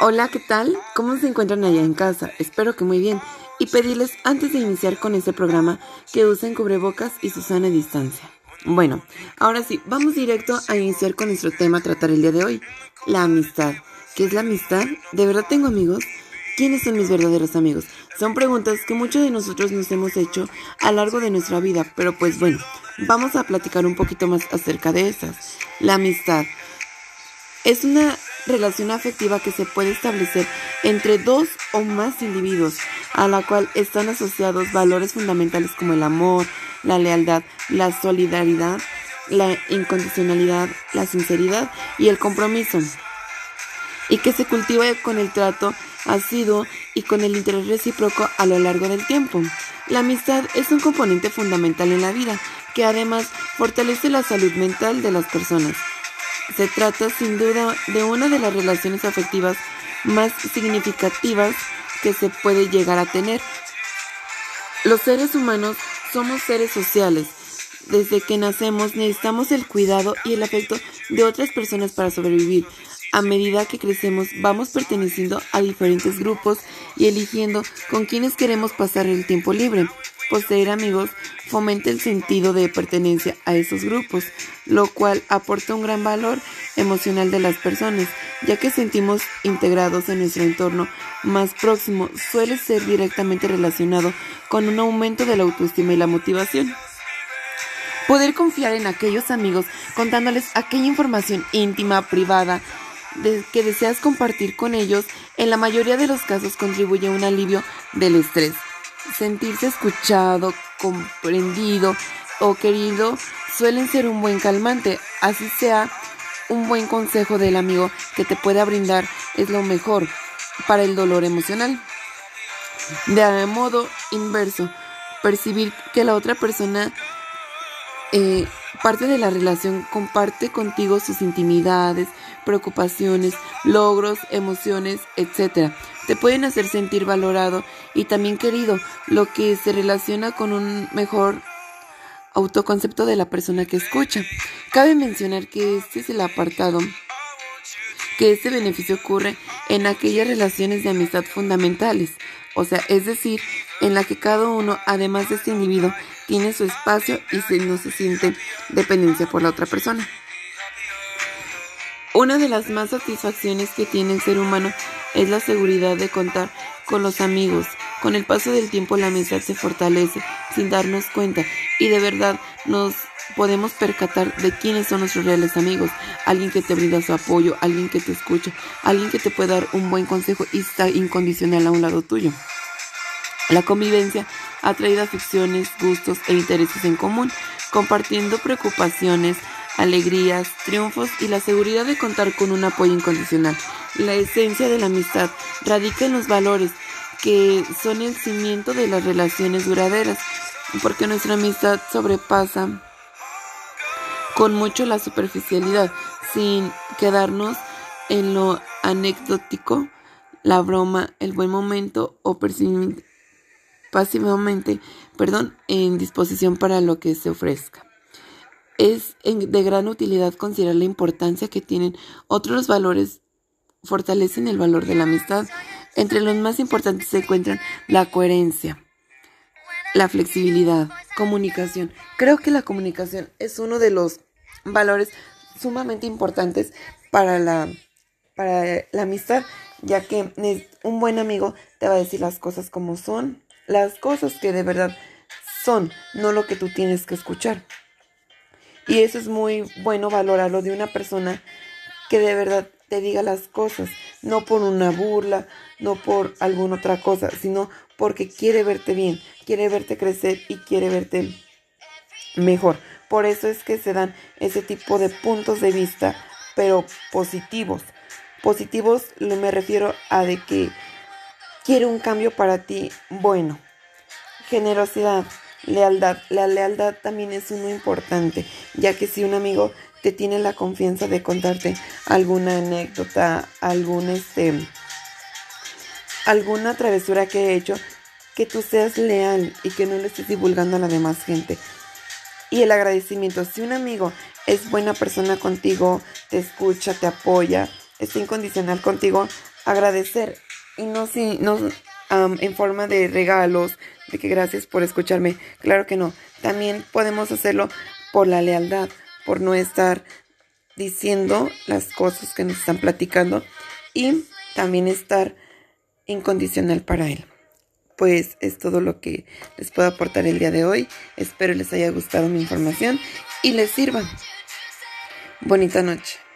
Hola, ¿qué tal? ¿Cómo se encuentran allá en casa? Espero que muy bien. Y pedirles antes de iniciar con este programa que usen cubrebocas y su sana distancia. Bueno, ahora sí, vamos directo a iniciar con nuestro tema a tratar el día de hoy, la amistad. ¿Qué es la amistad? ¿De verdad tengo amigos? ¿Quiénes son mis verdaderos amigos? Son preguntas que muchos de nosotros nos hemos hecho a lo largo de nuestra vida, pero pues bueno, vamos a platicar un poquito más acerca de esas. La amistad es una relación afectiva que se puede establecer entre dos o más individuos, a la cual están asociados valores fundamentales como el amor, la lealtad, la solidaridad, la incondicionalidad, la sinceridad y el compromiso, y que se cultiva con el trato ácido y con el interés recíproco a lo largo del tiempo. La amistad es un componente fundamental en la vida, que además fortalece la salud mental de las personas. Se trata sin duda de una de las relaciones afectivas más significativas que se puede llegar a tener. Los seres humanos somos seres sociales. Desde que nacemos necesitamos el cuidado y el afecto de otras personas para sobrevivir. A medida que crecemos vamos perteneciendo a diferentes grupos y eligiendo con quienes queremos pasar el tiempo libre. Poseer amigos fomenta el sentido de pertenencia a esos grupos, lo cual aporta un gran valor emocional de las personas, ya que sentimos integrados en nuestro entorno más próximo, suele ser directamente relacionado con un aumento de la autoestima y la motivación. Poder confiar en aquellos amigos contándoles aquella información íntima, privada, que deseas compartir con ellos, en la mayoría de los casos contribuye a un alivio del estrés. Sentirse escuchado, comprendido o querido suelen ser un buen calmante, así sea un buen consejo del amigo que te pueda brindar es lo mejor para el dolor emocional. De modo inverso, percibir que la otra persona eh, parte de la relación comparte contigo sus intimidades, preocupaciones, logros, emociones, etc. Te pueden hacer sentir valorado y también querido, lo que se relaciona con un mejor autoconcepto de la persona que escucha. Cabe mencionar que este es el apartado que este beneficio ocurre en aquellas relaciones de amistad fundamentales, o sea, es decir, en la que cada uno, además de este individuo, tiene su espacio y no se siente dependencia por la otra persona. Una de las más satisfacciones que tiene el ser humano es la seguridad de contar con los amigos. Con el paso del tiempo la amistad se fortalece sin darnos cuenta y de verdad nos podemos percatar de quiénes son nuestros reales amigos. Alguien que te brinda su apoyo, alguien que te escucha, alguien que te puede dar un buen consejo y está incondicional a un lado tuyo. La convivencia ha traído aficiones, gustos e intereses en común, compartiendo preocupaciones, alegrías, triunfos y la seguridad de contar con un apoyo incondicional. La esencia de la amistad radica en los valores que son el cimiento de las relaciones duraderas, porque nuestra amistad sobrepasa con mucho la superficialidad, sin quedarnos en lo anecdótico, la broma, el buen momento o pasivamente, perdón, en disposición para lo que se ofrezca. Es de gran utilidad considerar la importancia que tienen otros valores, fortalecen el valor de la amistad. Entre los más importantes se encuentran la coherencia, la flexibilidad, comunicación. Creo que la comunicación es uno de los valores sumamente importantes para la, para la amistad, ya que un buen amigo te va a decir las cosas como son, las cosas que de verdad son, no lo que tú tienes que escuchar. Y eso es muy bueno valorarlo de una persona que de verdad te diga las cosas, no por una burla, no por alguna otra cosa, sino porque quiere verte bien, quiere verte crecer y quiere verte mejor. Por eso es que se dan ese tipo de puntos de vista, pero positivos. Positivos me refiero a de que quiere un cambio para ti bueno. Generosidad, lealtad. La lealtad también es uno importante, ya que si un amigo te tiene la confianza de contarte alguna anécdota, algún este alguna travesura que he hecho, que tú seas leal y que no le estés divulgando a la demás gente. Y el agradecimiento, si un amigo es buena persona contigo, te escucha, te apoya, está incondicional contigo, agradecer y no, si, no en forma de regalos, de que gracias por escucharme. Claro que no. También podemos hacerlo por la lealtad, por no estar diciendo las cosas que nos están platicando y también estar incondicional para él. Pues es todo lo que les puedo aportar el día de hoy. Espero les haya gustado mi información y les sirva. Bonita noche.